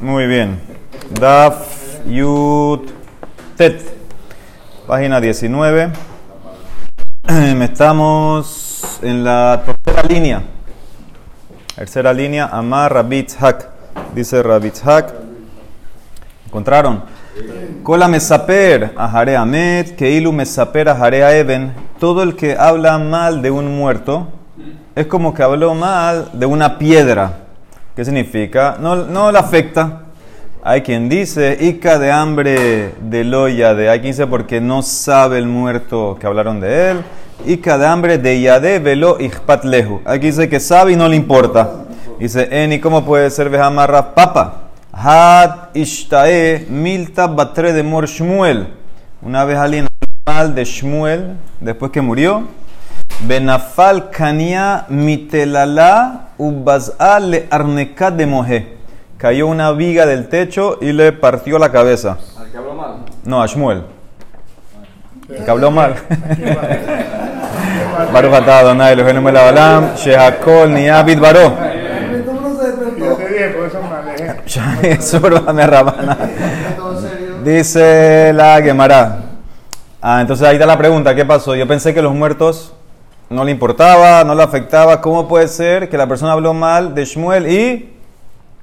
Muy bien. Daf Yut Tet. Página 19. Estamos en la tercera línea. Tercera línea, Amar Rabitz Hak. Dice Rabitz Hak. ¿Encontraron? Kola mesaper ahare amet, keilu mesaper ahare even. Todo el que habla mal de un muerto es como que habló mal de una piedra. ¿Qué significa? No, no le afecta. Hay quien dice, Ica de hambre de loya de. Hay quien dice porque no sabe el muerto que hablaron de él. Ica de hambre de yade velo ichpat lehu. Hay quien dice que sabe y no le importa. Dice, Eni, ¿cómo puede ser vejamarra papa? Had ishtae milta batre de mor Shmuel. Una vez alguien mal de Shmuel, después que murió. Benafal kania mitelala ubazal le arnekat de moje cayó una viga del techo y le partió la cabeza. ¿Al que habló mal? No, a Shmuel. El que habló mal. Baruch atah Adonai Eloheinu melech haolam, shehakol niyah bidbaro. Dice la Gemara. Ah, entonces ahí está la pregunta, ¿qué pasó? Yo pensé que los muertos no le importaba, no le afectaba. ¿Cómo puede ser que la persona habló mal de Shmuel y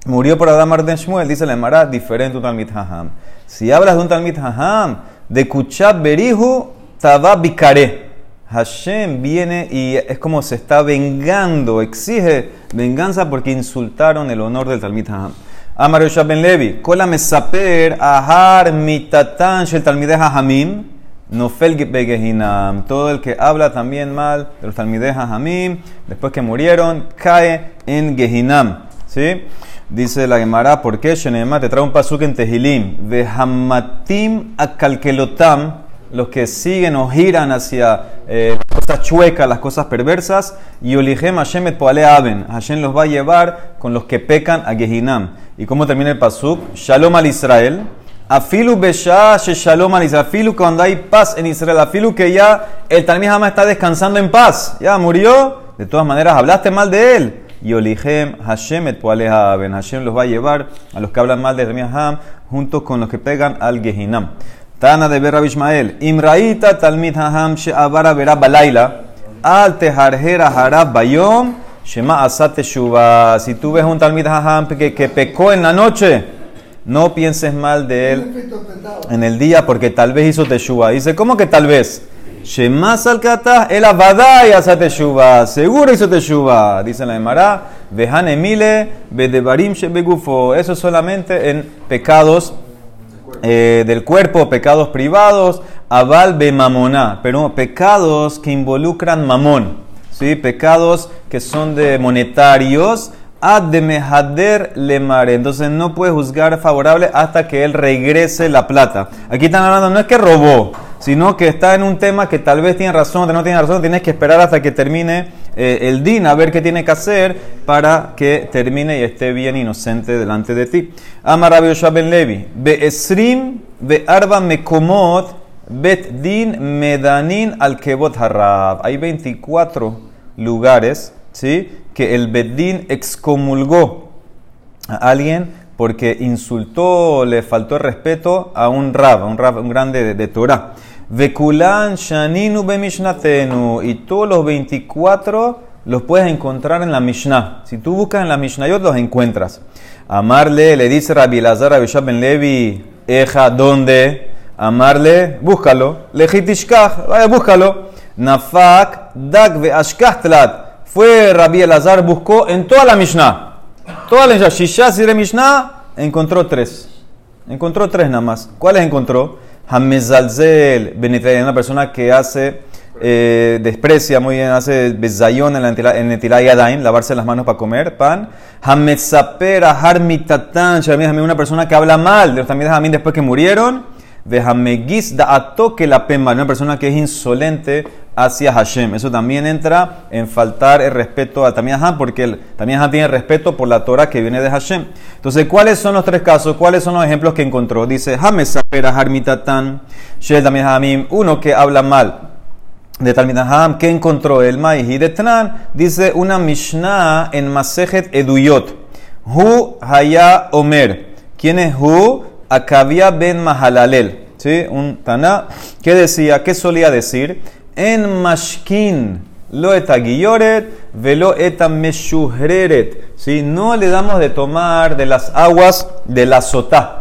Murió por Adamar de Shmuel, dice la Emara, diferente un Talmid Haham. Si hablas de un Talmid Haham, de Kuchab Berihu, Taba Bikare. Hashem viene y es como se está vengando, exige venganza porque insultaron el honor del Talmid Haham. Amar Yosha Ben Levi, Kola Mesaper, Ahar Mitatan Shel Talmideh Hahamim, Nofel Begehinam. Todo el que habla también mal de los Talmideh Hahamim, después que murieron, cae en Gehinam. ¿Sí? Dice la Gemara, ¿por qué? Shenema te trae un pasuk en Tehilim. Vehamatim akalkelotam, los que siguen o giran hacia eh, las cosas las cosas perversas. Y olihem Hashem et poale aben. Hashem los va a llevar con los que pecan a Gehinam. ¿Y cómo termina el pasuk? Shalom al Israel. Afilu besha shalom al Israel. Afilu cuando hay paz en Israel. Afilu que ya el Talmud Hama está descansando en paz. Ya murió. De todas maneras, hablaste mal de él y Olihem Hashem et Ben Hashem los va a llevar a los que hablan mal de Ham junto con los que pegan al Gehinam. Tana de Berra Ishmael. Imraita Talmid Haham She'avara Vera Balaila. Al Teharjera Harab Bayom. Shema Asate Shuba. Si tú ves un Talmid Haham que, que pecó en la noche, no pienses mal de él en el día porque tal vez hizo Teshuva. Dice, ¿cómo que tal vez? Shemas al kata el abadai asa teshuva. Seguro hizo teshuva. Dice la Emara. Vejan emile bedebarim shebegufo. Eso solamente en pecados eh, del cuerpo, pecados privados. Aval be mamoná. Pero pecados que involucran mamón. ¿Sí? Pecados que son de monetarios. Ad de mehader le mare. Entonces no puede juzgar favorable hasta que él regrese la plata. Aquí están hablando, no es que robó sino que está en un tema que tal vez tiene razón, no tiene razón, tienes que esperar hasta que termine eh, el din, a ver qué tiene que hacer para que termine y esté bien inocente delante de ti. Amar Rabbi Ben Levi, Be Esrim, Be Arba Mekomot, Bet Din Medanin al Kebot Harab. Hay 24 lugares, ¿sí? Que el Din excomulgó a alguien porque insultó, le faltó el respeto a un rab, un rab, un grande de, de Torah. Vekulan Shaninu Bemishnatenu. Y todos los 24 los puedes encontrar en la Mishnah. Si tú buscas en la Mishnayot, los encuentras. Amarle, le dice Rabbi Lazar a Ben Levi, Eja, ¿dónde? Amarle, búscalo. Lejitishkach, búscalo. Nafak, Dagve, Ashkahtlat. Fue Rabbi Elazar, buscó en toda la Mishnah. Toda la Mishnah, de Mishnah, encontró tres. Encontró tres nada más. ¿Cuáles encontró? Hamezalzel una persona que hace, eh, desprecia muy bien, hace bezayón en, el yadaim, lavarse las manos para comer pan. Hamezaper Harmitatan, una persona que habla mal de los también después que murieron. Vehamegis da atoque la pema, una persona que es insolente hacia Hashem. Eso también entra en faltar el respeto a Tamid porque el, Tamid tiene respeto por la Torah que viene de Hashem. Entonces, ¿cuáles son los tres casos? ¿Cuáles son los ejemplos que encontró? Dice, Hamesapera Harmitatan, Shel Tamid Uno que habla mal de Talmidaham, ¿qué encontró el Maihi de Tnan? Dice una Mishnah en Masejet Eduyot. Hu Haya Omer. ¿Quién es Hu? Akavia ben Mahalalel. ¿Sí? Un Taná que decía, ¿qué solía decir? En Mashkin lo etaguilloret, velo etameshuhreret. ¿Sí? No le damos de tomar de las aguas de la sotá.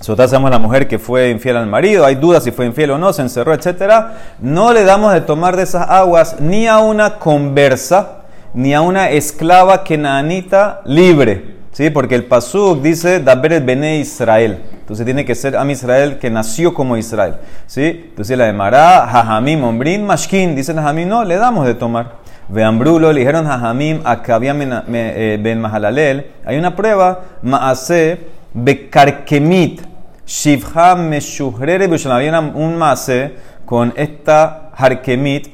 Sotá sabemos la mujer que fue infiel al marido, hay dudas si fue infiel o no, se encerró, etc. No le damos de tomar de esas aguas ni a una conversa, ni a una esclava kenanita libre. ¿Sí? Porque el Pasuk dice Daberet Bene Israel. Entonces tiene que ser Am Israel que nació como Israel. ¿Sí? Entonces la de Mará, Jajamim, Ombrin, Mashkin. Dicen Jajamim, no, le damos de tomar. Veambrulo, le dijeron Jajamim, Akabia eh, Ben Mahalalel. Hay una prueba, Maase, Bekarkemit, Shivha Meshuhrere Había un mase con esta Harkemit,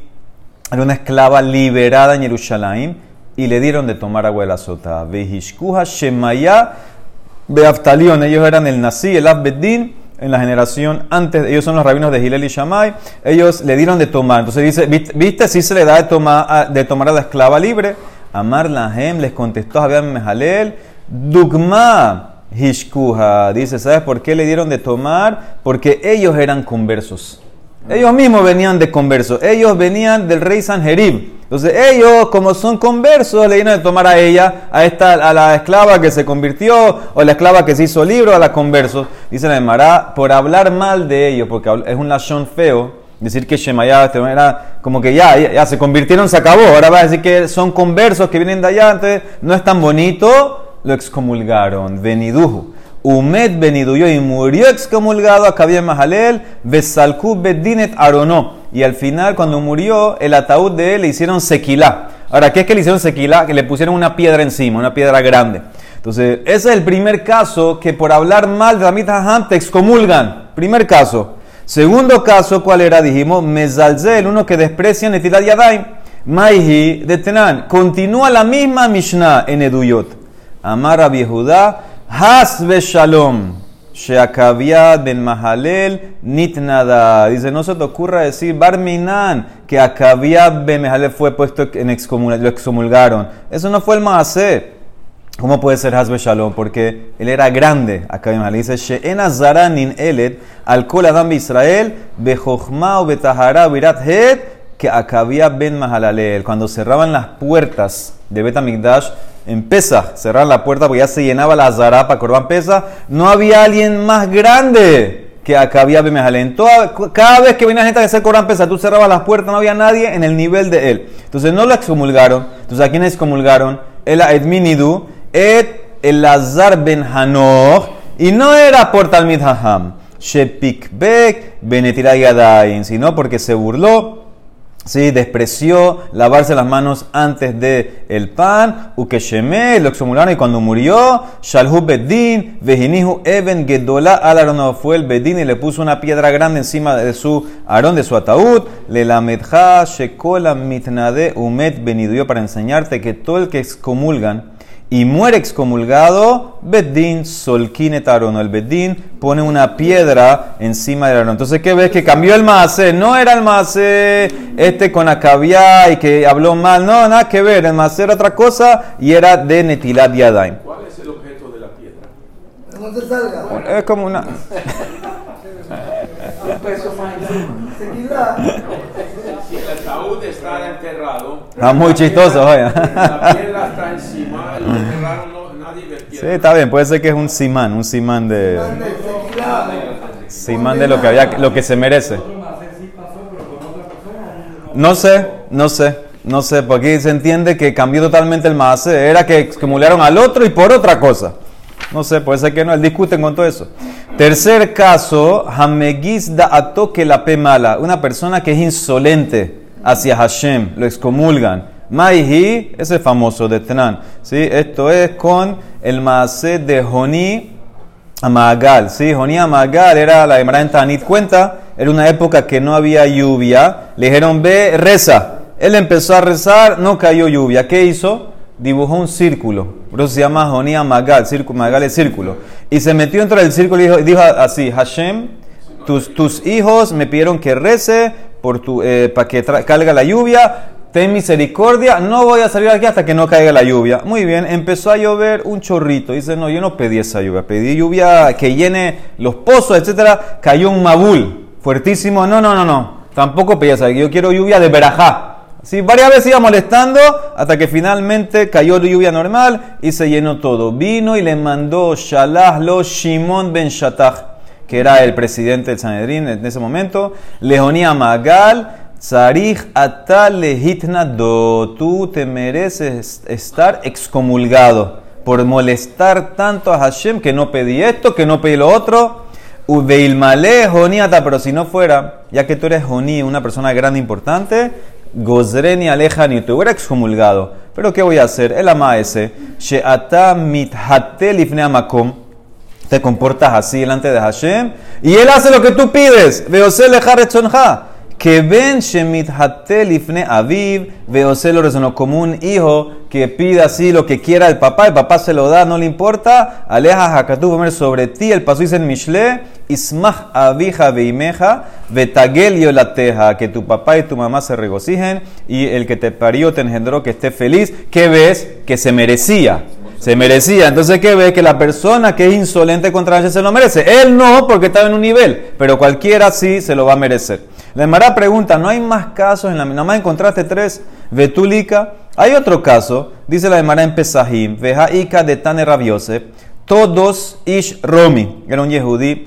era una esclava liberada en Jerusalén y le dieron de tomar agua de la sota. Vehishkuha Shemaya Beaftalion, ellos eran el Nasi, el Abbeddin, en la generación antes, ellos son los rabinos de Gilel y Shammai, ellos le dieron de tomar. Entonces dice, ¿viste si se le da de tomar, de tomar a la esclava libre? Amar Lahem les contestó Javier Mejalel, Dugma Hishkuha. Dice, ¿sabes por qué le dieron de tomar? Porque ellos eran conversos. Ellos mismos venían de conversos. Ellos venían del rey Sanjerib. Entonces ellos, como son conversos, le dieron de tomar a ella, a esta, a la esclava que se convirtió, o la esclava que se hizo libro, a la conversos. Dice la Emara, por hablar mal de ellos, porque es un lashon feo, decir que Shemaya este, era como que ya, ya, se convirtieron, se acabó. Ahora va a decir que son conversos que vienen de allá, entonces no es tan bonito, lo excomulgaron. Veniduhu. Umed beniduyó y murió excomulgado a Kabir Mahalel, Besalku Bedinet Aronó. Y al final, cuando murió, el ataúd de él le hicieron sequilá. Ahora, ¿qué es que le hicieron sequilá? Que le pusieron una piedra encima, una piedra grande. Entonces, ese es el primer caso que por hablar mal de Amit Haham te excomulgan. Primer caso. Segundo caso, ¿cuál era? Dijimos, Mezalzel, uno que desprecia Netilat Yadayim. Maihi de Tenan. Continúa la misma Mishnah en Eduyot. Amar a Judá Hasbe Shalom. Sheakavia ben Mahalel nitnada. Dice, no se te ocurra decir Barminan que Akavia ben Mahalel fue puesto en excomulgación, lo excomulgaron. Eso no fue el Maase. ¿Cómo puede ser Hasbe Shalom? Porque él era grande. Acá ben Mahalel dice, She'en azaranin elet al kol adam Israel bejochma o betahara virat het que Akavia ben Mahalalel. Cuando cerraban las puertas de Betamigdash, en Pesach, cerrar la puerta porque ya se llenaba la zarapa Corban Pesach, no había alguien más grande que acá había Bemejalén. Cada vez que venía gente a hacer Corban Pesach, tú cerrabas las puertas, no había nadie en el nivel de él. Entonces no lo excomulgaron. Entonces, ¿a quién excomulgaron? El Edminidu, Ed Elazar ben Hanoch, y no era por Talmid Haham, Shepikbek Benetiray sino porque se burló ¿sí? despreció lavarse las manos antes de el pan, ukesheme, lo exhumularon y cuando murió, shalhu bedin, vejinihu even gedola al fue el bedín y le puso una piedra grande encima de su arón, de su ataúd, le la medja shekola mitnade umet beniduyo para enseñarte que todo el que excomulgan y muere excomulgado, Bedín solkine tarono. El Bedín pone una piedra encima del arón. Entonces, ¿qué ves? Que cambió el maase. No era el maase este con acabia y que habló mal. No, nada que ver. El maase era otra cosa y era de Netilat Yadayim. ¿Cuál es el objeto de la piedra? No te salga. Es como una. Si el ataúd está enterrado. Está muy chistoso, oye. La piedra está encima, lo enterraron, no, nadie ve Sí, está bien. Puede ser que es un simán, un simán de. Simán de lo que había, lo que se merece. No sé, no sé, no sé, porque aquí se entiende que cambió totalmente el maase. Era que excomulgaron al otro y por otra cosa. No sé, puede ser que no, discuten con todo eso. Tercer caso, Hamegiz da atoque la pe mala. Una persona que es insolente hacia Hashem, lo excomulgan. Maihi, ese famoso de Tenan. ¿sí? Esto es con el maase de Joni Amagal. ¿sí? Joni Amagal era la Gemara en Tanit cuenta, era una época que no había lluvia. Le dijeron, ve, reza. Él empezó a rezar, no cayó lluvia. ¿Qué hizo? Dibujó un círculo. Por eso se llama Jonía Magal. Círculo, Magal es círculo. Y se metió dentro del círculo y dijo, así: Hashem, tus, tus hijos me pidieron que rece por tu, eh, para que caiga la lluvia. Ten misericordia, no voy a salir aquí hasta que no caiga la lluvia. Muy bien, empezó a llover un chorrito. Dice, no, yo no pedí esa lluvia, pedí lluvia que llene los pozos, etcétera. Cayó un mabul fuertísimo. No, no, no, no. Tampoco pedí esa, yo quiero lluvia de verajá. Sí, varias veces iba molestando hasta que finalmente cayó lluvia normal y se llenó todo. Vino y le mandó Shalah lo Shimon ben Shatach, que era el presidente del Sanedrín en ese momento. Leonía Magal, Sarich Atal Lehitna do. Tú te mereces estar excomulgado por molestar tanto a Hashem que no pedí esto, que no pedí lo otro. Uveilmale Joniata, pero si no fuera, ya que tú eres Joní, una persona grande e importante, Gozreni Alejani, te hubiera excomulgado. Pero ¿qué voy a hacer? El ama ese, Sheata mithatel amakom, te comportas así delante de Hashem, y él hace lo que tú pides. Veose lejar etzonja. Que ven shemit hatel ifne aviv, veose lo resonó como un hijo que pide así lo que quiera el papá, el papá se lo da, no le importa. Aleja hakatu comer sobre ti, el paso dice en Mishle, ismach avija veimeja, betagel yolateja, que tu papá y tu mamá se regocijen y el que te parió te engendró que esté feliz. ¿Qué ves? Que se merecía. Se merecía. Entonces, ¿qué ve? Que la persona que es insolente contra Hashem se lo merece. Él no, porque estaba en un nivel, pero cualquiera sí se lo va a merecer. La Emara pregunta, ¿no hay más casos en la Nada más encontraste tres, Betúlica. Hay otro caso, dice la Emara en Pesahim, Vejaika de Tane Rabiosef, todos Ish Romi, era un yehudí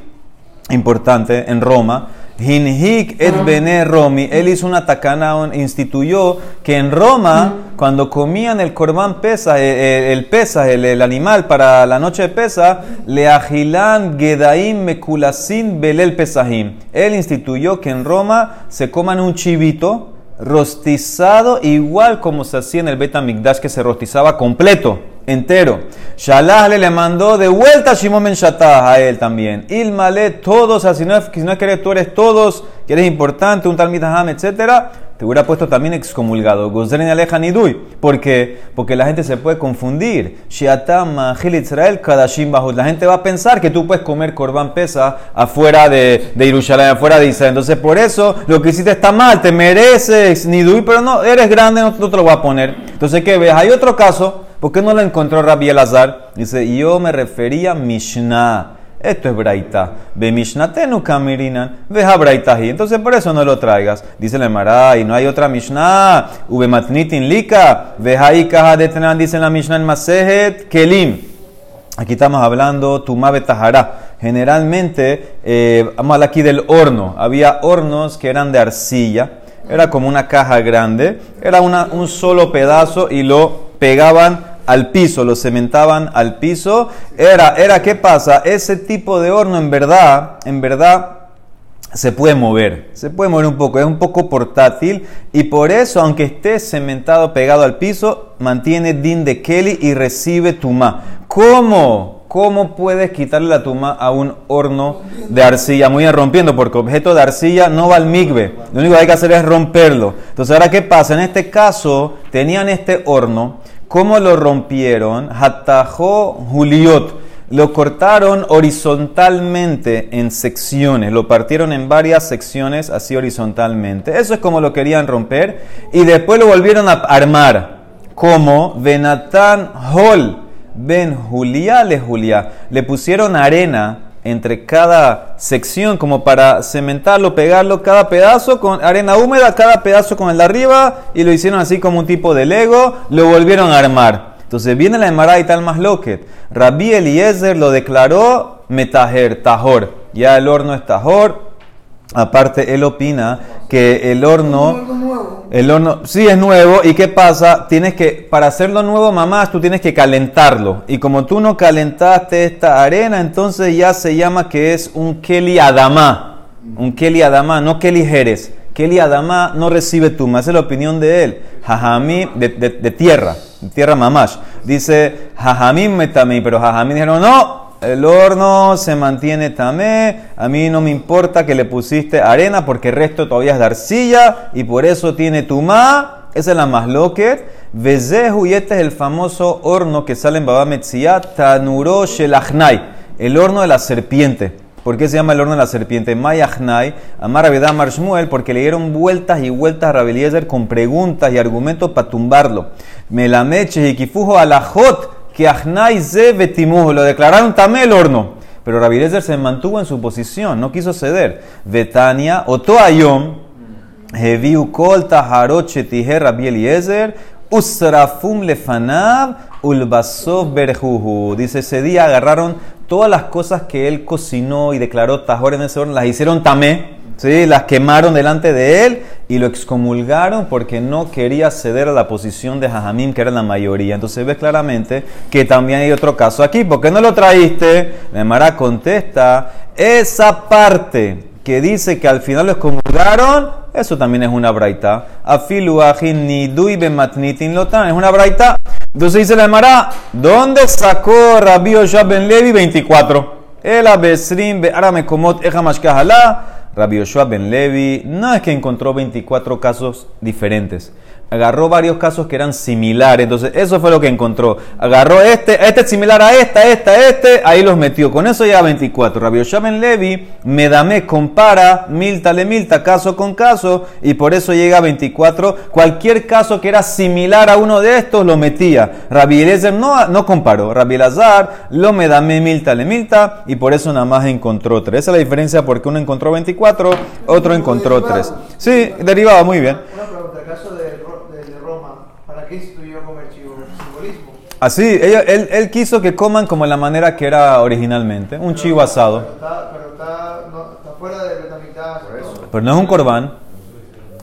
importante en Roma. Hinhik et bene Romi, él hizo una tacana, instituyó que en Roma, cuando comían el corbán pesa, el, pesa, el, el animal para la noche de pesa, le agilan gedaim mekulasin belel pesahim. Él instituyó que en Roma se coman un chivito rostizado igual como se hacía en el Betamigdash que se rostizaba completo, entero. Shalah le, mandó de vuelta a Shimon Ben Shattah a él también. Ilmale, todos, así no si no es que eres, tú eres todos, que eres importante, un tal Mitaham, etcétera, te hubiera puesto también excomulgado. Gozren aleja nidui. ¿Por qué? Porque la gente se puede confundir. Israel Kadashim. La gente va a pensar que tú puedes comer Corban Pesa afuera de, de Jerusalén, afuera de Israel. Entonces, por eso lo que hiciste está mal. Te mereces nidui, pero no, eres grande, no, no te lo voy a poner. Entonces, ¿qué ves? Hay otro caso. ¿Por qué no lo encontró Rabbi Elazar? Dice, yo me refería a Mishnah. Esto es Braita. Ve Mishnatenu Kamirinan. Veja Braitahi. Entonces por eso no lo traigas. Dice la Emara, y no hay otra Mishnah. Ube Matnitin Lika. Veja Ikaha Detnan. Dice la Mishnah en Masejet Kelim. Aquí estamos hablando Tumá Betahara. Generalmente, eh, vamos aquí del horno. Había hornos que eran de arcilla. Era como una caja grande. Era una, un solo pedazo y lo pegaban al piso, lo cementaban al piso. Era, era, ¿qué pasa? Ese tipo de horno en verdad, en verdad se puede mover, se puede mover un poco, es un poco portátil y por eso, aunque esté cementado pegado al piso, mantiene din de Kelly y recibe tuma. ¿Cómo? ¿Cómo puedes quitarle la tuma a un horno de arcilla? Muy bien, rompiendo, porque objeto de arcilla no va al migbe. Lo único que hay que hacer es romperlo. Entonces, ahora, ¿qué pasa? En este caso, tenían este horno. ¿Cómo lo rompieron? Hatajó Juliot. Lo cortaron horizontalmente en secciones. Lo partieron en varias secciones así horizontalmente. Eso es como lo querían romper. Y después lo volvieron a armar. Como Benatán Hol. Ben Julia le Julia. Le pusieron arena entre cada sección como para cementarlo, pegarlo cada pedazo con arena húmeda, cada pedazo con el de arriba y lo hicieron así como un tipo de Lego, lo volvieron a armar. Entonces viene la Emara y tal más loquet. Rabbi Eliezer lo declaró metajer, tajor. Ya el horno es tajor. Aparte, él opina que el horno, el horno, sí es nuevo. ¿Y qué pasa? Tienes que, para hacerlo nuevo, mamás, tú tienes que calentarlo. Y como tú no calentaste esta arena, entonces ya se llama que es un Keli Adama. Un Keli Adama, no Keli Jerez. Keli Adama no recibe tuma. Esa es la opinión de él. Jajamí, de, de, de tierra, de tierra mamash. Dice, Jajamí metamí, pero Jajamí dijeron, no, el horno se mantiene tamé, a mí no me importa que le pusiste arena porque el resto todavía es de arcilla y por eso tiene tumá. Esa es la más loquet. Vezehu y este es el famoso horno que sale en Baba Metzia, Tanuro Shelachnai, el horno de la serpiente. ¿Por qué se llama el horno de la serpiente? Mayachnai, Amar Abedá Amar Shmuel, porque le dieron vueltas y vueltas a Rabeliezer con preguntas y argumentos para tumbarlo. Melameche y Kifujo alajot, lo declararon tamé el horno. Pero Rabeliezer se mantuvo en su posición, no quiso ceder. Betania, Otoayom, Heviu kol taharot shetiher Rabbi Eliezer, usrafum lefanav ulbasov berjuhu. Dice, ese día agarraron todas las cosas que él cocinó y declaró tajor en ese horno, las hicieron tamé, ¿sí? las quemaron delante de él y lo excomulgaron porque no quería ceder a la posición de Jajamim, que era la mayoría. Entonces ves claramente que también hay otro caso aquí. ¿Por qué no lo traíste? La Mara contesta, esa parte que dice que al final lo excomulgaron, eso también es una braita. Afilu lotan, es una braita. Entonces dice la Emara, ¿dónde sacó Rabbi ben Levi 24? El abesrim be arame komot eja mashkahala. Rabbi Yoshua ben Levi no es que encontró 24 casos diferentes agarró varios casos que eran similares. Entonces, eso fue lo que encontró. Agarró este, este es similar a esta, esta, este, ahí los metió. Con eso ya 24. Rabbi Shaben Levi, Medame compara milta le milta, caso con caso, y por eso llega a 24. Cualquier caso que era similar a uno de estos lo metía. Rabbi Eliezer no, no comparó. Rabbi Elazar lo Medame milta le milta, y por eso nada más encontró tres. Esa es la diferencia porque uno encontró 24, otro encontró tres. Sí, derivaba muy bien. Una pregunta, de, de- de Roma, ¿para qué instituyó comer chivo? Simbolismo. Así, ella- él, él quiso que coman como la manera que era originalmente, un chivo Pero asado. está, pero está, no, está fuera de. Por eso. Pero no es un corbán,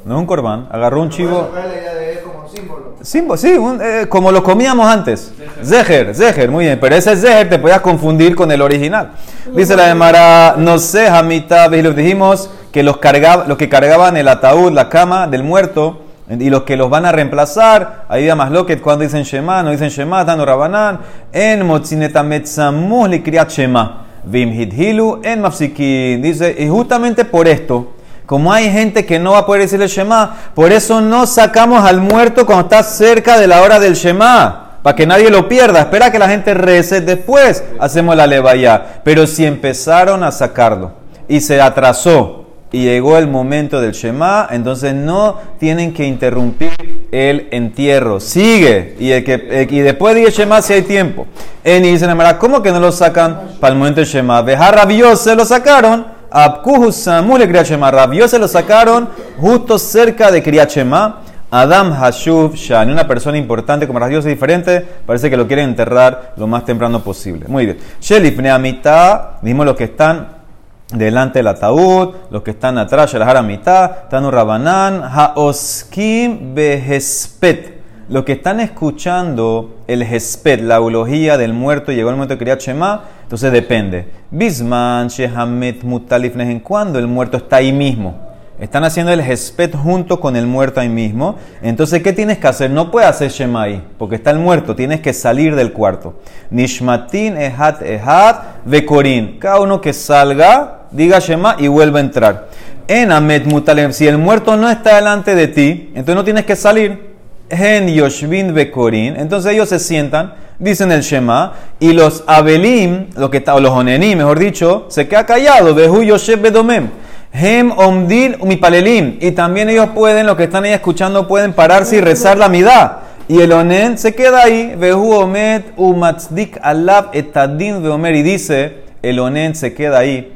no es un corbán, agarró un chivo. ¿Cuál es la idea de él como símbolo? Simbo, sí, un- eh, como lo comíamos antes. Zeher, Zeher, muy bien. Pero ese Zeher te podías confundir con el original. Dice la de Mara, no sé, Hamita, y los dijimos que los, cargaba, los que cargaban el ataúd, la cama del muerto, y los que los van a reemplazar, ahí da más lo que cuando dicen Shema, no dicen Shema, dando Rabanán, en Motzineta Metzamuh li Kriyat Shema, Vim Hidhilu, en Mafsikin. Dice, y justamente por esto, como hay gente que no va a poder decir el Shema, por eso no sacamos al muerto cuando está cerca de la hora del Shema, para que nadie lo pierda. Espera que la gente rece, después hacemos la levaya. Pero si empezaron a sacarlo y se atrasó y llegó el momento del Shema, entonces no tienen que interrumpir el entierro. Sigue. Y, después de Shema si hay tiempo. En dicen, "Amara, ¿cómo que no lo sacan para el momento del Shema? Bejar rabioso se lo sacaron. Abkuhu Samu le Kriyat Shema. Rabio se lo sacaron justo cerca de Kriyat Shema. Adam Hashuv Shani, una persona importante como Rabio es diferente, parece que lo quieren enterrar lo más temprano posible. Muy bien. Shelif Neamita, dijimos los que están delante del ataúd, los que están atrás, Shalahar mitad, Tanu Rabanán, Haoskim Behespet. Los que están escuchando el Hespet, la eulogía del muerto, llegó el momento de Kriyat Shema, entonces depende. Bisman, Shehamet, Mutalif, en cuando el muerto está ahí mismo. Están haciendo el Hespet junto con el muerto ahí mismo. Entonces, ¿qué tienes que hacer? No puedes hacer Shema ahí, porque está el muerto. Tienes que salir del cuarto. Nishmatin, Ehat, Ehat, Vekorin. Cada uno que salga, diga Shema y vuelva a entrar. En Amet Mutalem, si el muerto no está delante de ti, entonces no tienes que salir. En Yoshvin Bekorin, entonces ellos se sientan, dicen el Shema, y los Abelim, los que está- o los Onenim, mejor dicho, se queda callado. Behu Yoshev Bedomem. Hem Omdin Umipalelim. Y también ellos pueden, los que están ahí escuchando, pueden pararse y rezar la midá. Y el onen se queda ahí. Vehu Omet Umatzdik Alab Etadin Veomer. Y dice, el onen se queda ahí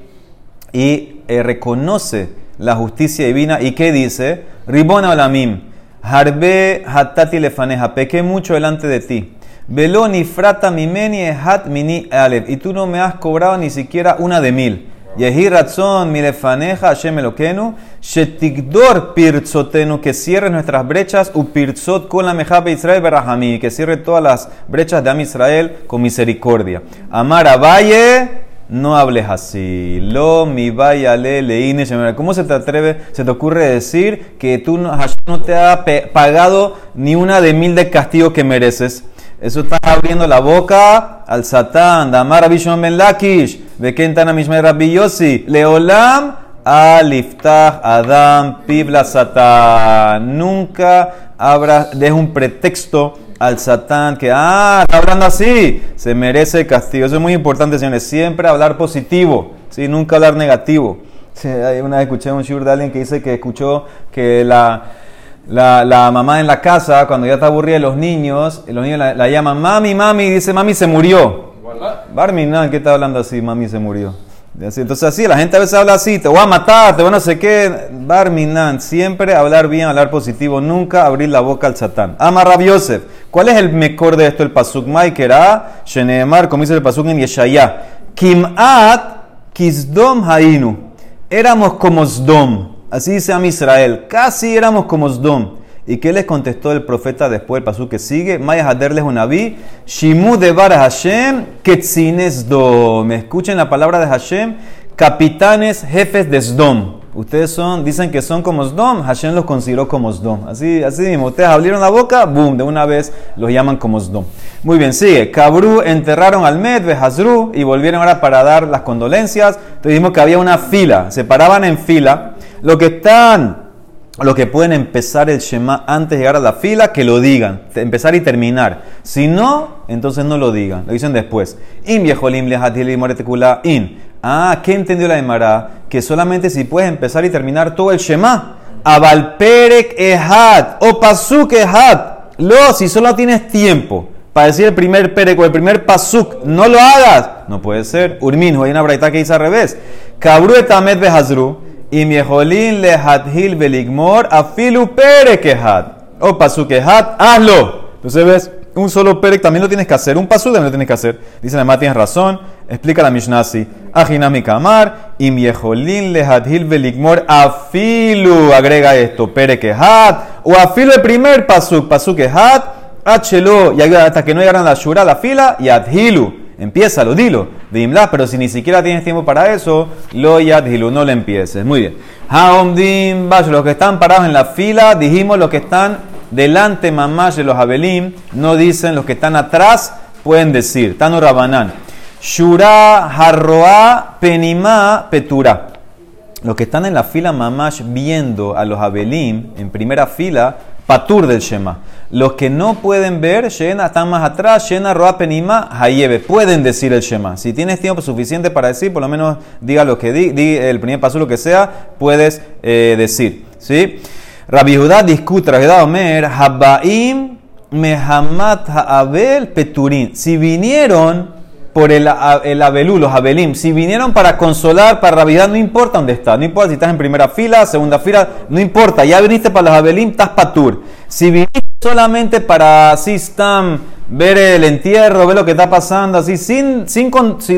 y eh, reconoce la justicia divina. ¿Y qué dice? Ribona Olamim. Harbe Hatati Lefaneja. Pequé mucho delante de ti. Veloni frata mimeni ehat mini alev. Y tú no me has cobrado ni siquiera una de mil. Yehi ratzon milefaneja Hashem Elokenu, shetigdor pirtzotenu, que cierre nuestras brechas, u pirtzot con la mejabe Israel berahami, que cierre todas las brechas de Am Israel con misericordia. Amar a Valle, no hables así. Lo mi vaya le leine. ¿Cómo se te atreve, se te ocurre decir que tú no, te ha pagado ni una de mil de castigo que mereces? Eso está abriendo la boca al Satán. Damar Abishon Ben Lakish. Bekentana Mishmei Rabbi Yossi. Leolam aliftah Adam pibla Satán. Nunca abra, deja un pretexto al satán que, ah, está hablando así, se merece castigo. Eso es muy importante, señores. Siempre hablar positivo, ¿sí? nunca hablar negativo. Sí, una vez escuché un shur de alguien que dice que escuchó que la, la, la mamá en la casa, cuando ya está aburrida de los niños, los niños la, la llaman mami, mami, y dice mami se murió. Barminan, ¿qué está hablando así? Mami se murió. Entonces así, la gente a veces habla así, te voy a matar, te voy a no sé qué. Barminan, siempre hablar bien, hablar positivo, nunca abrir la boca al satán. Ama Rab Yosef, ¿cuál es el mejor de esto? El pasuk Maikera, Sheneemar, como dice el pasuk en Yeshaya. Kim'at kisdom hainu. Éramos como Sdom. Así dice Am Israel. Casi éramos como Sdom. ¿Y qué les contestó el profeta después, el pasuk que sigue? Maya haderles unaví, Shimu de bar Hashem, ketzines do. Me escuchen la palabra de Hashem, capitanes, jefes de Sdom. Ustedes son, dicen que son como Sdom, Hashem los consideró como Sdom. Así, así mismo, ustedes abrieron la boca, boom, de una vez los llaman como Sdom. Muy bien, sigue. Cabru enterraron al Med, Behazru, y volvieron ahora para dar las condolencias. Entonces dijimos que había una fila, se paraban en fila. Lo que están los que pueden empezar el Shema antes de llegar a la fila, que lo digan, empezar y terminar. Si no, entonces no lo digan, lo dicen después. In viejolim in. Ah, ¿qué entendió la Emara? Que solamente si puedes empezar y terminar todo el Shema. Avalperek ehad o pasuk ehad. Lo, si solo tienes tiempo para decir el primer perek o el primer pasuk, no lo hagas. No puede ser. Urmin, hay una braita que dice al revés. Kabru etamet. Y miejolin le hadhil beligmor afilu perekehat. O pasukehat, hazlo. Entonces ves, un solo perek también lo tienes que hacer. Un pasu también lo tienes que hacer. Dice la tienes razón. Explica la Mishnah así. Ajinami kamar. Y miejolin le hadhil beligmor afilu. Agrega esto. Perekehat. O afilu el primer pasuk. Pasukehat. Hachelo. Y hasta que no llegaran la shura, la fila. Y adhilu. Empiézalo, dilo. Dimla, pero si ni siquiera tienes tiempo para eso, lo yadhilu, no le empieces. Muy bien. Haomdim los que están parados en la fila, dijimos los que están delante mamás de los abelim, no dicen los que están atrás, pueden decir. Tano Rabanán. Shura, Harroa, Penima, Petura. Los que están en la fila mamash viendo a los abelim en primera fila, patur del Shema. Los que no pueden ver, Shena están más atrás, Shena Roa Penima, Hayebe. Pueden decir el Shema. Si tienes tiempo suficiente para decir, por lo menos diga lo que di, el primer paso, lo que sea, puedes eh, decir. ¿Sí? Rabbi Judá discute, Rabbi Judá Omer, Habaim Mehamat Ha'abel Peturin. Si vinieron por el, el Abelú, los Abelim, si vinieron para consolar, para Rabbi no importa dónde estás, no importa si estás en primera fila, segunda fila, no importa, ya viniste para los Abelim, estás patur. Si viniste solamente para así ver el entierro, ver lo que está pasando, así, sin, sin,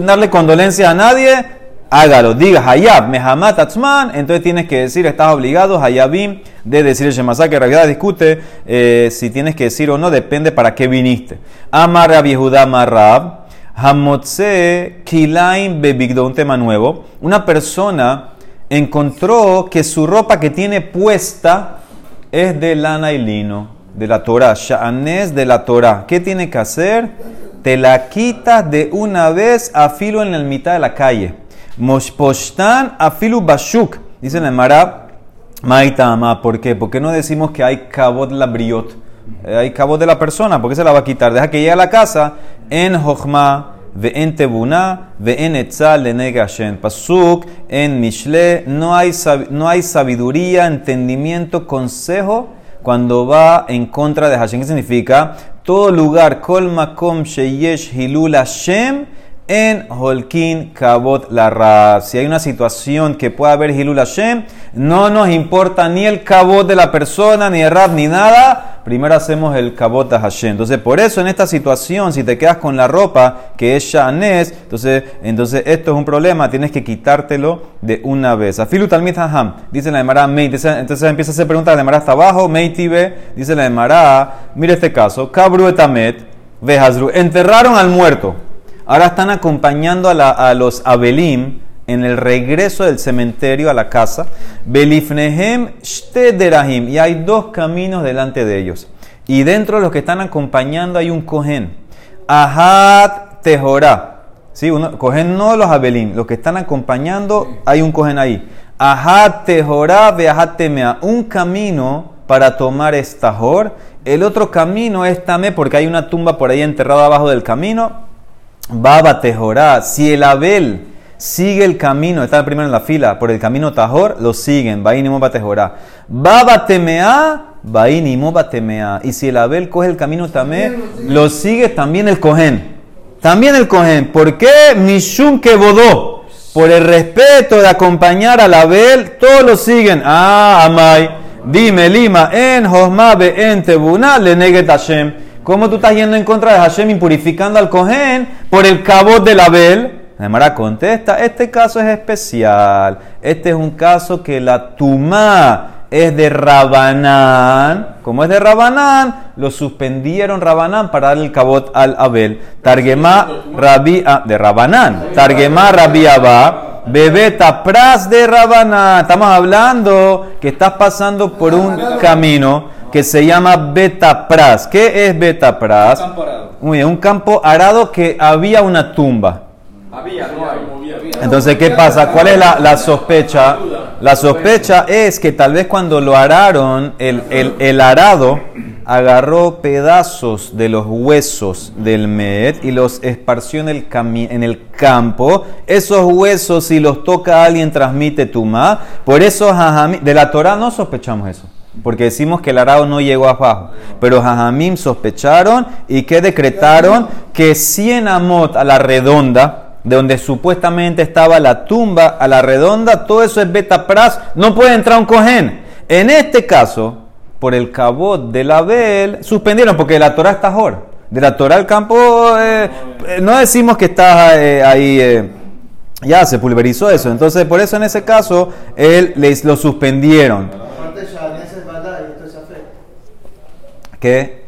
darle condolencia a nadie, hágalo. Diga Hayab, Mehamat Atzman, entonces tienes que decir, estás obligado, Hayabim, de decir el Shemasá, que en discute eh, si tienes que decir o no, depende para qué viniste. Amar Rabbi Judá Marrab, Hamotze Kilaim Bebigdo, un tema nuevo. Una persona encontró que su ropa que tiene puesta es de lana y lino de la Torah, Sha'anés de la Torah. ¿Qué tiene que hacer? Te la quitas de una vez a filo en la mitad de la calle. Moshposhtan a filo bashuk. Dice el Marab, Maitama, ¿por qué? Porque no decimos que hay cabot la briot. Eh, hay cabot de la persona, ¿por qué se la va a quitar? Deja que llegue a la casa en Jochma, ve en Tebuna, ve en Etzal, de Pasuk, en Mishle, no hay, sabiduría, entendimiento, consejo cuando va en contra de Hashem. ¿Qué significa? Todo lugar, kol makom sheyesh hilul Hashem, en Holkin Kabot la Si hay una situación que pueda haber Hilul Hashem, no nos importa ni el Kabot de la persona, ni el Rab, ni nada. Primero hacemos el Kabot a Hashem. Entonces, por eso en esta situación, si te quedas con la ropa que es Shanes, entonces, entonces esto es un problema, tienes que quitártelo de una vez. Afilu Talmit Haham, dice la Emara Meit. Entonces empieza a hacer preguntas, la Emara está abajo, Meitibe, dice la Emara, mira este caso, Kabru etamet, enterraron al muerto. Ahora están acompañando a, los Abelim en el regreso del cementerio a la casa. Belifnehem Shtederahim. Y hay dos caminos delante de ellos. Y dentro de los que están acompañando hay un cohen. Ahat Tehorá. ¿Sí? Uno, cohen no los Abelim. Los que están acompañando hay un cohen ahí. Ahat Tehorá Beahat Temea. Un camino para tomar estajor el otro camino es tamé porque hay una tumba por ahí enterrada abajo del camino. Baba Tejorá, si el Abel sigue el camino, está primero en la fila, por el camino Tajor, lo siguen, Bainimo Batejorá. Baba Temea, Bainimo Batemea. Y si el Abel coge el camino tamé, lo sigue también el Cohen. También el Cohen. ¿Por qué? Mishum que bodó. Por el respeto de acompañar al Abel, todos lo siguen. Ah, Amay. Dime, Lima, en Josmabe, en Tebuna, le neget Hashem. ¿Cómo tú estás yendo en contra de Hashem impurificando al Cohen por el cabot del Abel? Gemara contesta, este caso es especial. Este es un caso que la tumá es de Rabanán. Como es de Rabanán, lo suspendieron Rabanán para darle el cabot al Abel. Targemá Rabí, ah, de Rabanán. Targemá Rabí Abba. Bebeta pras de Rabanán. Estamos hablando que estás pasando por un camino que se llama Betapras. ¿Qué es Betapras? Campo arado. Muy bien, un campo arado que había una tumba. Había, no. Entonces, ¿qué pasa? ¿Cuál es la, sospecha? La sospecha es que tal vez cuando lo araron, el, el- el arado agarró pedazos de los huesos del Med y los esparció en el, en el campo. Esos huesos, si los toca alguien, transmite tumá. Por eso, de la Torah no sospechamos eso. Porque decimos que el arado no llegó abajo. Pero Jajamim sospecharon y que decretaron que 100 amot a la redonda, de donde supuestamente estaba la tumba a la redonda, todo eso es betapras, no puede entrar un cohen. En este caso, por el cabot del Abel, suspendieron porque de la Torah está Jor. De la Torah al campo, eh, eh, no decimos que está eh, ahí. eh, ya se pulverizó eso. Entonces, por eso en ese caso, él les lo suspendieron. ¿Qué?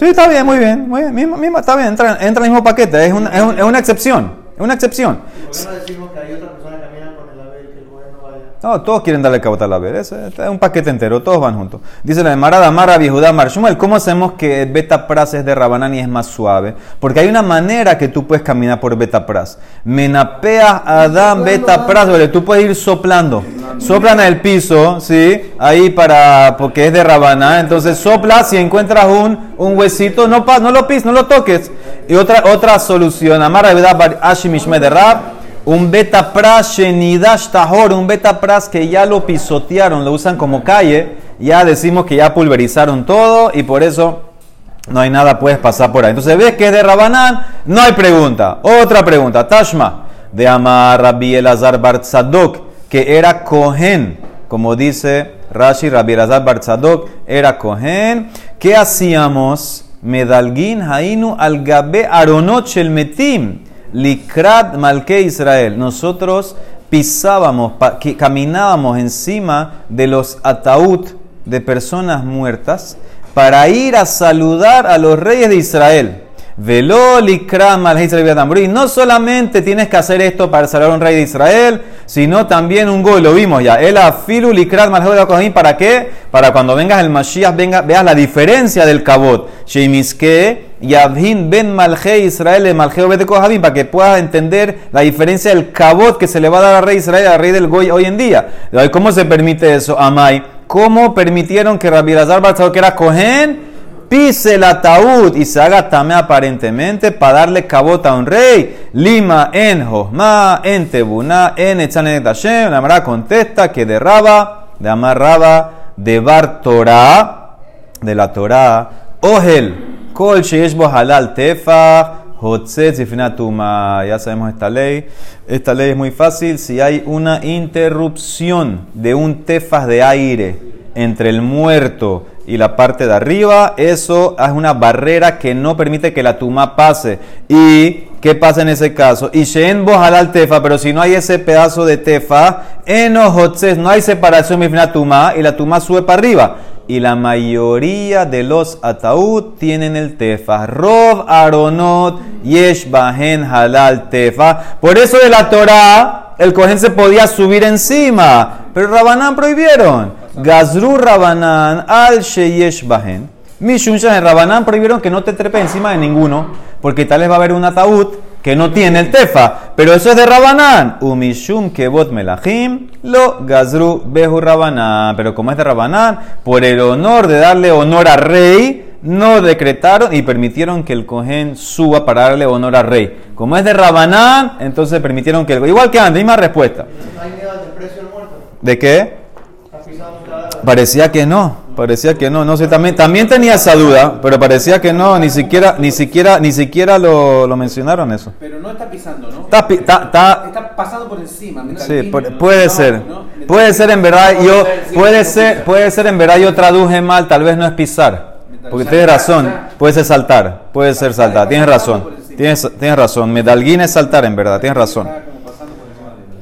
Sí, está bien, muy bien. Muy bien mismo, mismo- está bien, entra, entra en el mismo paquete. Es, una- es es una excepción. Es una excepción. ¿Por qué no decimos que hay otra persona que camina con el Abel, que el Cohen no todos quieren darle cabota a la vez. Es, un paquete entero, todos van juntos. Dice la Marada Mara Viejudá Marshmuel, ¿cómo hacemos que Beta Pras es de Rabanán y es más suave? Porque hay una manera que tú puedes caminar por Beta Pras. Menapeas Adam Beta Pras, ¿vale? tú puedes ir soplando. Soplan el piso, ¿sí? Ahí para, porque es de Rabanán. Entonces sopla, si encuentras un, un huesito, no, pa- no lo pis, no lo toques. Y otra, otra solución, Amara Viejudá Ashimishme de Rab. Un beta pras shenidash tahor, un beta pras que ya lo pisotearon, lo usan como calle, ya decimos que ya pulverizaron todo y por eso no hay nada, puedes pasar por ahí. Entonces ves que es de Rabanán, no hay pregunta. Otra pregunta, Tashma, de Amar Rabbi Elazar Bartzadok, que era Cohen, como dice Rashi, Rabbi Elazar Bartzadok era Cohen. ¿Qué hacíamos? Medalgin Hainu al Gabe Aronot Shel Metim. Likrat Malke Israel. Nosotros pisábamos, caminábamos encima de los ataúd de personas muertas para ir a saludar a los reyes de Israel. No solamente tienes que hacer esto para saludar a un rey de Israel, sino también un gol, lo vimos ya. El afilu Beatambrú. ¿Para qué? Para cuando vengas el Mashiach, venga, veas la diferencia del cabot. Shemiske Yavhin ben Malje Israel Malje Obed para que puedas entender la diferencia del cabot que se le va a dar al rey Israel, al rey del Goy hoy en día. ¿Cómo se permite eso, Amai? ¿Cómo permitieron que Rabbi Lazar que era Cohen, pise el ataúd y se haga tamé aparentemente para darle cabot a un rey? Lima en Josma, en Tebuna, en Etzanet Hashem. La Mara contesta que de Raba, de Amar Raba, de Bar Torah, de la Torah, Ohel, Kol Sheyesh Bo Halal Tefah, Hotzet Zifina Tuma. Ya sabemos esta ley. Esta ley es muy fácil. Si hay una interrupción de un tefas de aire entre el muerto y la parte de arriba, eso es una barrera que no permite que la tuma pase. ¿Y qué pasa en ese caso? Y Shen Halal Tefa, pero si no hay ese pedazo de tefa, Eno Hotzet, no hay separación Mifina Tuma y la tuma sube para arriba y la mayoría de los ataúd tienen el tefa. Rov Aronot Yesh Bahen Halal Tefa. Por eso de la Torah el cohen se podía subir encima, pero Rabanán prohibieron. Gazru Rabanán al Sheyesh Bahen. Mishum en Rabanán prohibieron que no te trepe encima de ninguno, porque tal vez va a haber un ataúd que no tiene el tefa. Pero eso es de Rabanán. Umishum kebot melahim lo gazru behu Rabanán. Pero como es de Rabanán, por el honor de darle honor al rey, no decretaron y permitieron que el cohen suba para darle honor al rey. Como es de Rabanán, entonces permitieron que el... Igual que antes, misma respuesta. ¿De qué? ¿Has pisado un cadáver? Parecía que no, parecía que no, no sé, también, también tenía esa duda, pero parecía que no, ni siquiera, ni siquiera, ni siquiera lo, lo mencionaron eso. Pero no está pisando, ¿no? Está está- está- Está pasando por encima. Sí, puede No, ser, ¿no? puede ser en verdad, yo, puede ser, puede ser en verdad yo traduje mal, tal vez no es pisar, porque tienes razón, puede ser saltar, puede ser saltar, tienes razón, tienes, tienes razón, medalguín es saltar en verdad, tienes razón.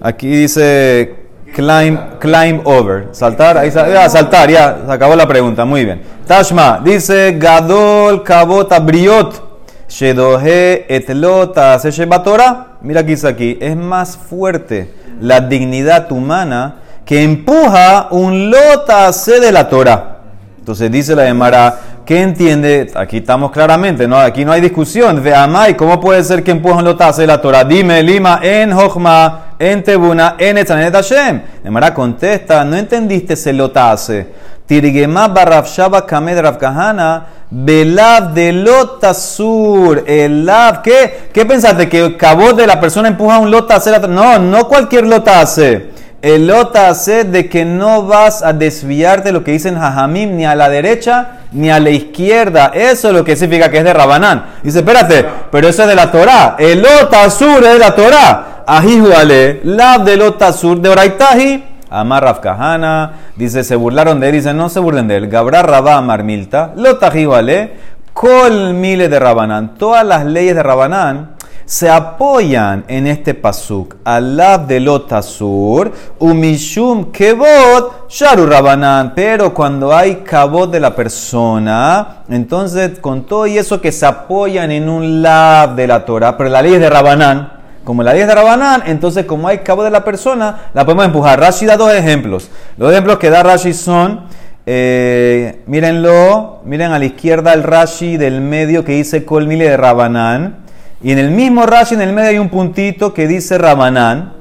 Aquí dice climb, climb over. Saltar, ahí sa- ya, saltar, ya, se acabó la pregunta, muy bien. Tashma, dice Gadol Kabota Briot. Shedohe etlota Torah. Mira aquí dice aquí, es más fuerte la dignidad humana que empuja un lota se de la Torah. Entonces dice la Emara, ¿qué entiende? Aquí estamos claramente, ¿no? Aquí no hay discusión. Ve Amai, ¿cómo puede ser que empuja un lota se de la Torah? Dime, Lima, en Jochma, en Tebuna, en Etzanet Hashem. Emara contesta, no entendiste ese lota se. Tirgema barrav shaba kamed rav kahana, belav de lota sur, el lav. ¿Qué? ¿Qué pensaste? ¿Que cabot de la persona empuja un lota? No, no cualquier lota se. El lota hace de que no vas a desviarte lo que dicen Jajamim ni a la derecha ni a la izquierda. Eso es lo que significa que es de Rabanán. Dice, espérate, pero eso es de la Torah. El lota sur es de la Torah. Ajijuale, la de lota sur de Oraitaji. Amar Rav Kahana, dice, se burlaron de él, dice, no se burlen de él. Gabra Rabá Amar Milta, lota Jijuale, Kol Mile de Rabanán. Todas las leyes de Rabanán se apoyan en este pasuk. Alab de lotasur, umishum kebot, sharu rabanan. Pero cuando hay kabot de la persona, entonces con todo y eso que se apoyan en un lab de la Torah, pero la ley es de rabanán. Como la ley es de Rabanán, entonces como hay cabo de la persona, la podemos empujar. Rashi da dos ejemplos. Los ejemplos que da Rashi son, eh, mírenlo, miren a la izquierda el Rashi del medio que dice Kol Mile de Rabanán. Y en el mismo Rashi, en el medio hay un puntito que dice Rabanán.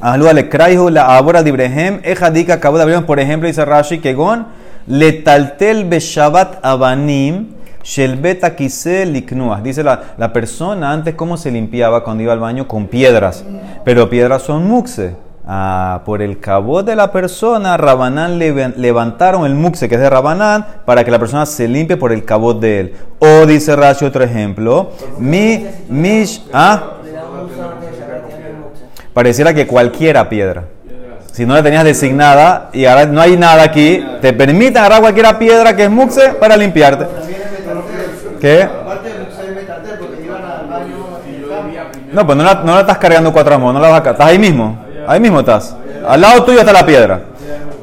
Alekraihu la abora dibrehem, ejadika por ejemplo, dice Rashi, que gon, letaltel beshabat abanim, shelbeta kise liknuah. Dice la, la persona antes cómo se limpiaba cuando iba al baño con piedras, pero piedras son muxe. Ah, por el cabot de la persona, Rabanán levantaron el muxe, que es de Rabanán, para que la persona se limpie por el cabot de él. O dice Rashi otro ejemplo, mi, mish, ah, pareciera que cualquiera piedra. Si no la tenías designada y ahora no hay nada aquí, te permiten agarrar cualquiera piedra que es muxe para limpiarte. ¿Qué? No, pues no la, no la estás cargando cuatro amos, no la vas a Estás ahí mismo. Ahí mismo estás. Al lado tuyo está la piedra.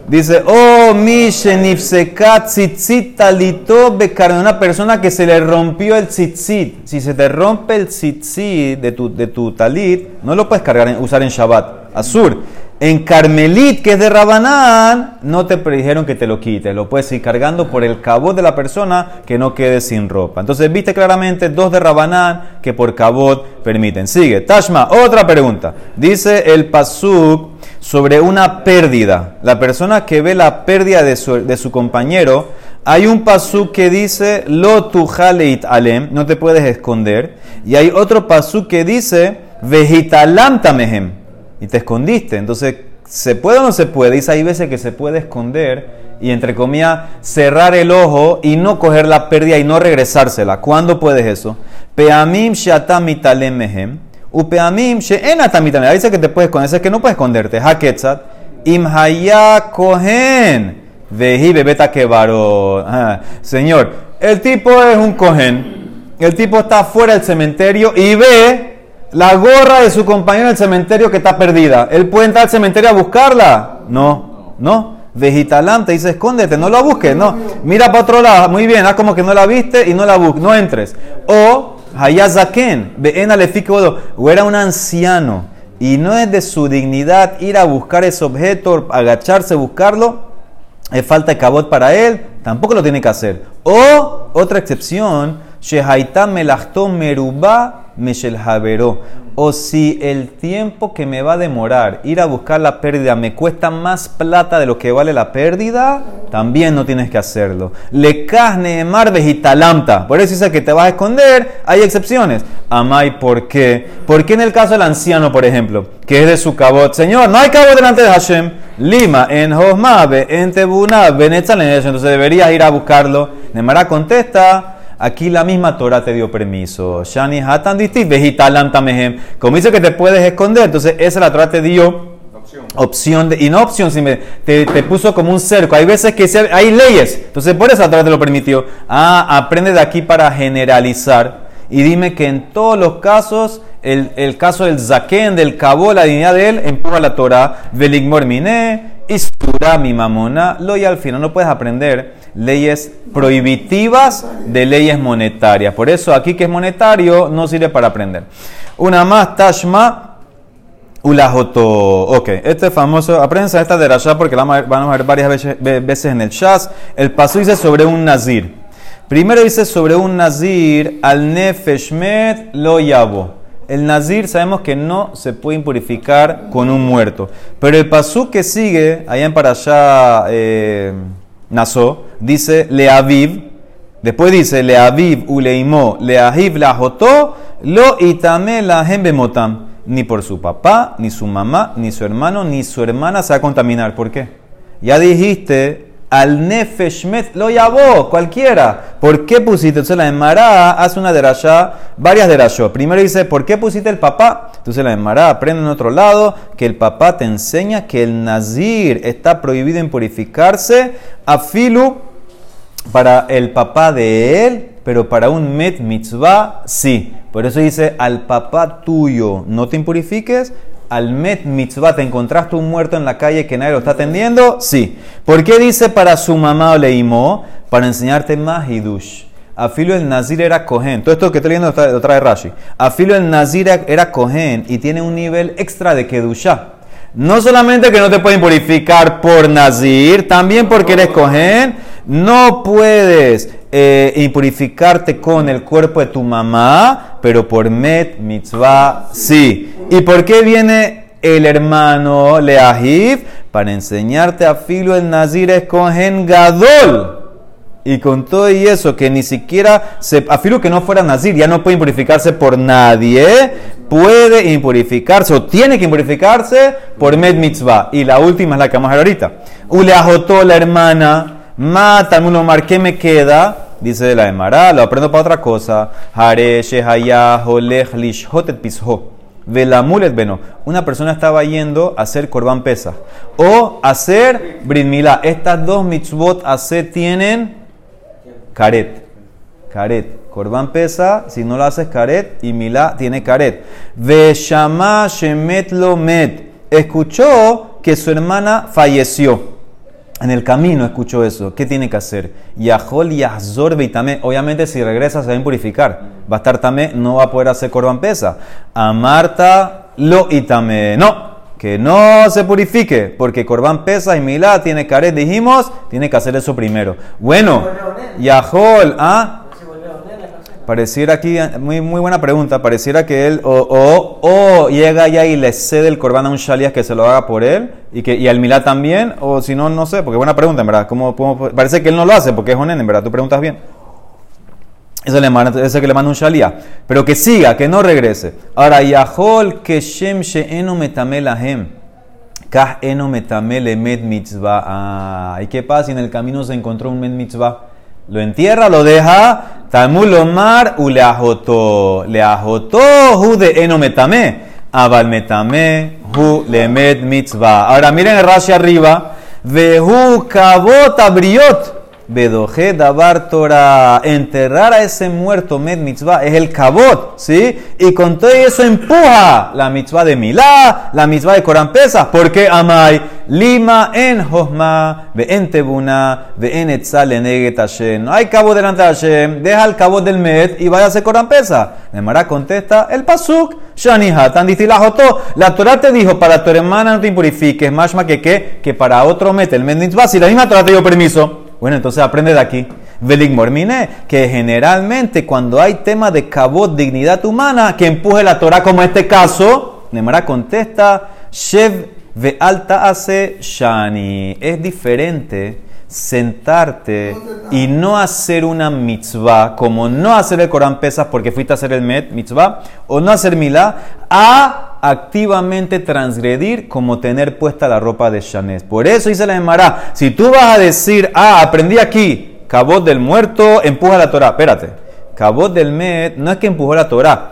Dice, oh, mi shenifsekat tzitzit talito bekarne. Una persona que se le rompió el tzitzit. Si se te rompe el tzitzit de tu, de tu talit, no lo puedes cargar, usar en Shabbat. Azur. En Carmelit, que es de Rabanán, no te dijeron que te lo quites. Lo puedes ir cargando por el cabot de la persona que no quede sin ropa. Entonces, viste claramente dos de Rabanán que por cabot permiten. Sigue. Tashma, otra pregunta. Dice el Pasuk sobre una pérdida. La persona que ve la pérdida de su, compañero, hay un pasuk que dice, lo tu haleit alem, no te puedes esconder. Y hay otro pasuk que dice, vegitalam tamehem, y te escondiste. Entonces, ¿se puede o no se puede? Dice, hay veces que se puede esconder y, entre comillas, cerrar el ojo y no coger la pérdida y no regresársela. ¿Cuándo puedes eso? Peamim shatam italem mehem. Upeamim she'enatamitam. Dice que te puedes esconder, es que no puedes esconderte. Haketzat. Imhaya kohen. Veji bebeta kebaro. Ah, Señor, el tipo es un cohen. El tipo está fuera del cementerio y ve la gorra de su compañero en el cementerio que está perdida. ¿Él puede entrar al cementerio a buscarla? No, no. Vegitalam te dice, escóndete, no la busques, no. Mira para otro lado, muy bien, haz como que no la viste y no la busques, no entres. O Hayazaken, Beena o era un anciano y no es de su dignidad ir a buscar ese objeto, agacharse, buscarlo, es falta de cabot para él, tampoco lo tiene que hacer. O, otra excepción, Shehaitam melachto merubá Mishel Javeró. O si el tiempo que me va a demorar ir a buscar la pérdida me cuesta más plata de lo que vale la pérdida, también no tienes que hacerlo. Le casne mar vegitalamta. Por eso dice que te vas a esconder, hay excepciones. Amay, ¿por qué? ¿Por qué en el caso del anciano, por ejemplo, que es de su cabot? Señor, no hay cabot delante de Hashem. Lima, en Josmabe, en Tebuna, en Entonces deberías ir a buscarlo. Nemara contesta. Aquí la misma Torah te dio permiso. Shani hatan tamehem. Como dice que te puedes esconder, entonces esa la Torah te dio opción de, y no opción, sino te, te, puso como un cerco. Hay veces que hay leyes, entonces por eso la Torah te lo permitió. Ah, aprende de aquí para generalizar y dime que en todos los casos, el, el caso del zaken, del cabo, la dignidad de él, empuja la Torah. Veligmor mine, istura mi mamona, lo y al final no puedes aprender leyes prohibitivas de leyes monetarias. Por eso aquí que es monetario no sirve para aprender. Una más, Tashma. Ulajoto. Ok, este famoso, aprensa esta de Rasha porque la vamos a ver varias veces, veces en el Shas. El paso dice sobre un nazir. Primero dice sobre un nazir al nefeshmet lo yabo. El nazir sabemos que no se puede impurificar con un muerto. Pero el pasú que sigue, allá en Parashá eh, Nasó, dice Leaviv, después dice Leaviv uleimó, Leahiv lajotó, lo itame la bemotam. Ni por su papá, ni su mamá, ni su hermano, ni su hermana se va a contaminar. ¿Por qué? Ya dijiste al nefeshmet lo llamó cualquiera. ¿Por qué pusiste? Entonces la Emara hace una derashá, varias derashó. Primero dice, ¿por qué pusiste el papá? Entonces la Emara aprende en otro lado que el papá te enseña que el nazir está prohibido en purificarse a filu para el papá de él, pero para un met mitzvah sí. Por eso dice, al papá tuyo no te impurifiques, al met mitzvah, ¿te encontraste un muerto en la calle que nadie lo está atendiendo? Sí. ¿Por qué dice para su mamá o leimó? Para enseñarte más hidush. Afilo el Nazir era cohen. Todo esto que estoy leyendo lo trae Rashi. Afilo el Nazir era cohen y tiene un nivel extra de kedusha. No solamente que no te pueden purificar por Nazir, también porque eres cohen. No puedes eh, impurificarte con el cuerpo de tu mamá, pero por met mitzvah sí. ¿Y por qué viene el hermano Leahiv? Para enseñarte a filo el nazir es con gadol. Y con todo y eso, que ni siquiera, se, a filo que no fuera nazir, ya no puede impurificarse por nadie, puede impurificarse o tiene que impurificarse por med mitzvah. Y la última es la que vamos a ver ahorita. Uleajotó la hermana Mata mar, ¿qué me queda? Dice la Emara, lo aprendo para otra cosa. Velamulet beno. Una persona estaba yendo a hacer korban pesa o hacer brinmila. Estas dos mitzvot hace tienen karet. Karet. Korban pesa, si no lo haces karet, y milá tiene karet. Veshama shemet lo met. Escuchó que su hermana falleció. En el camino escucho eso. ¿Qué tiene que hacer? Yahol Yahzor Beitame. Obviamente, si regresa, se va a impurificar. Va a estar tamé, no va a poder hacer corban pesa. A Marta lo itame. No, que no se purifique, porque corban pesa y milá tiene caret, dijimos, tiene que hacer eso primero. Bueno, Yahol, ¿ah? Pareciera aquí, muy, muy buena pregunta, pareciera que él o, o, llega ya y le cede el corbán a un shalias que se lo haga por él y que y al milá también, o si no, no sé, porque buena pregunta, en verdad. ¿Cómo, parece que él no lo hace porque es onen, en verdad, tú preguntas bien. Eso le manda, ese que le manda un shalia. Pero que siga, que no regrese. Ahora, Yahol que shem she'enu metame lahem. Kah eno metame le med mitzvah. Ah, ¿y qué pasa si en el camino se encontró un med mitzvah? Lo entierra, lo deja. Talmud Omar u leajoto. Leajoto hu de enometame. Abal metame hu lemet mitzvah. Ahora miren el rashi arriba. Vehu kabot abriot. Bedoje davar Torah. Enterrar a ese muerto med mitzvah es el kabot, ¿sí? Y con todo eso empuja la mitzvah de Milá, la mitzvah de Corán Pesa. porque amai? Lima en Josma, ve en Tebuna, ve en Etzal. No hay cabo delante de Hashem, deja el cabo del med y vaya a hacer Corán Pesa. Nemara contesta el pasuk. Shani Hatan distilajoto. La Torah te dijo, para tu hermana no te impurifiques, más que que, que para otro mete el med mitzvah. Si la misma Torah te dio permiso. Bueno, entonces aprende de aquí. Velik Mormine, que generalmente cuando hay tema de cabot, dignidad humana, que empuje la Torah, como este caso, Nemara contesta, Shev ve alta hace shani. Es diferente sentarte y no hacer una mitzvah, como no hacer el Corán pesas porque fuiste a hacer el met, mitzvah, o no hacer milá, a activamente transgredir como tener puesta la ropa de Shanés. Por eso dice la Emara, si tú vas a decir, ah, aprendí aquí, cabot del muerto, empuja la Torah. Espérate, cabot del met no es que empujó la Torah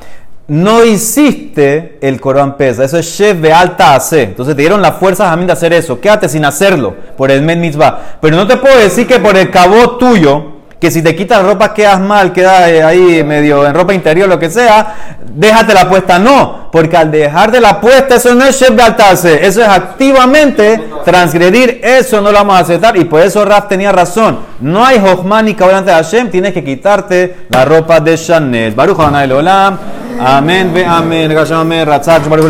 no hiciste el Corán pesa. Eso es chef de alta hace. Entonces te dieron la fuerza a mí de hacer eso. Quédate sin hacerlo por el med mitzvah. Pero no te puedo decir que por el cabo tuyo, que si te quitas ropa quedas mal, quedas eh, ahí medio en ropa interior, lo que sea, déjate la puesta. No, porque al dejar de la puesta, eso no es hace. Eso es activamente transgredir. Eso no lo vamos a aceptar. Y por eso Raf tenía razón. No hay Jochman ni de Hashem. Tienes que quitarte la ropa de Chanel. Baruch Olam. Amén, ve amén. Amén. Ratzak, Baruch.